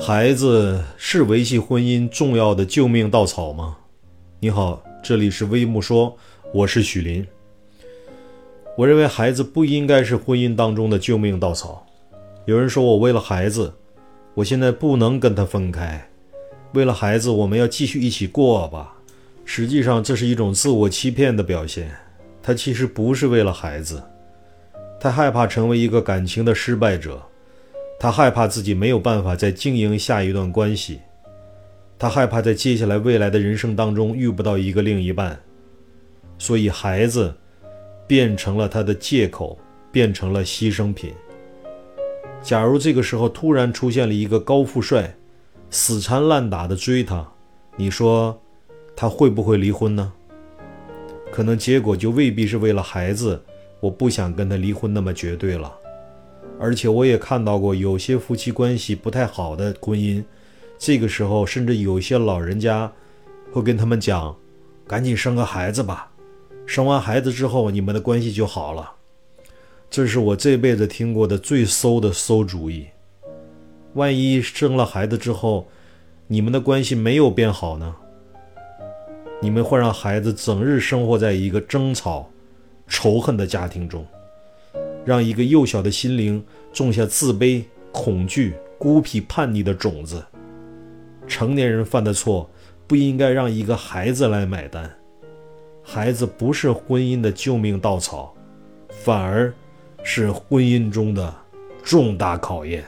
孩子是维系婚姻重要的救命稻草吗？你好，这里是微木说，我是许林。我认为孩子不应该是婚姻当中的救命稻草。有人说我为了孩子，我现在不能跟他分开，为了孩子我们要继续一起过吧。实际上这是一种自我欺骗的表现。他其实不是为了孩子，他害怕成为一个感情的失败者。他害怕自己没有办法再经营下一段关系，他害怕在接下来未来的人生当中遇不到一个另一半，所以孩子变成了他的借口，变成了牺牲品。假如这个时候突然出现了一个高富帅，死缠烂打的追他，你说他会不会离婚呢？可能结果就未必是为了孩子，我不想跟他离婚那么绝对了。而且我也看到过有些夫妻关系不太好的婚姻，这个时候甚至有些老人家会跟他们讲：“赶紧生个孩子吧，生完孩子之后你们的关系就好了。”这是我这辈子听过的最馊的馊主意。万一生了孩子之后，你们的关系没有变好呢？你们会让孩子整日生活在一个争吵、仇恨的家庭中。让一个幼小的心灵种下自卑、恐惧、孤僻、叛逆的种子。成年人犯的错不应该让一个孩子来买单。孩子不是婚姻的救命稻草，反而是婚姻中的重大考验。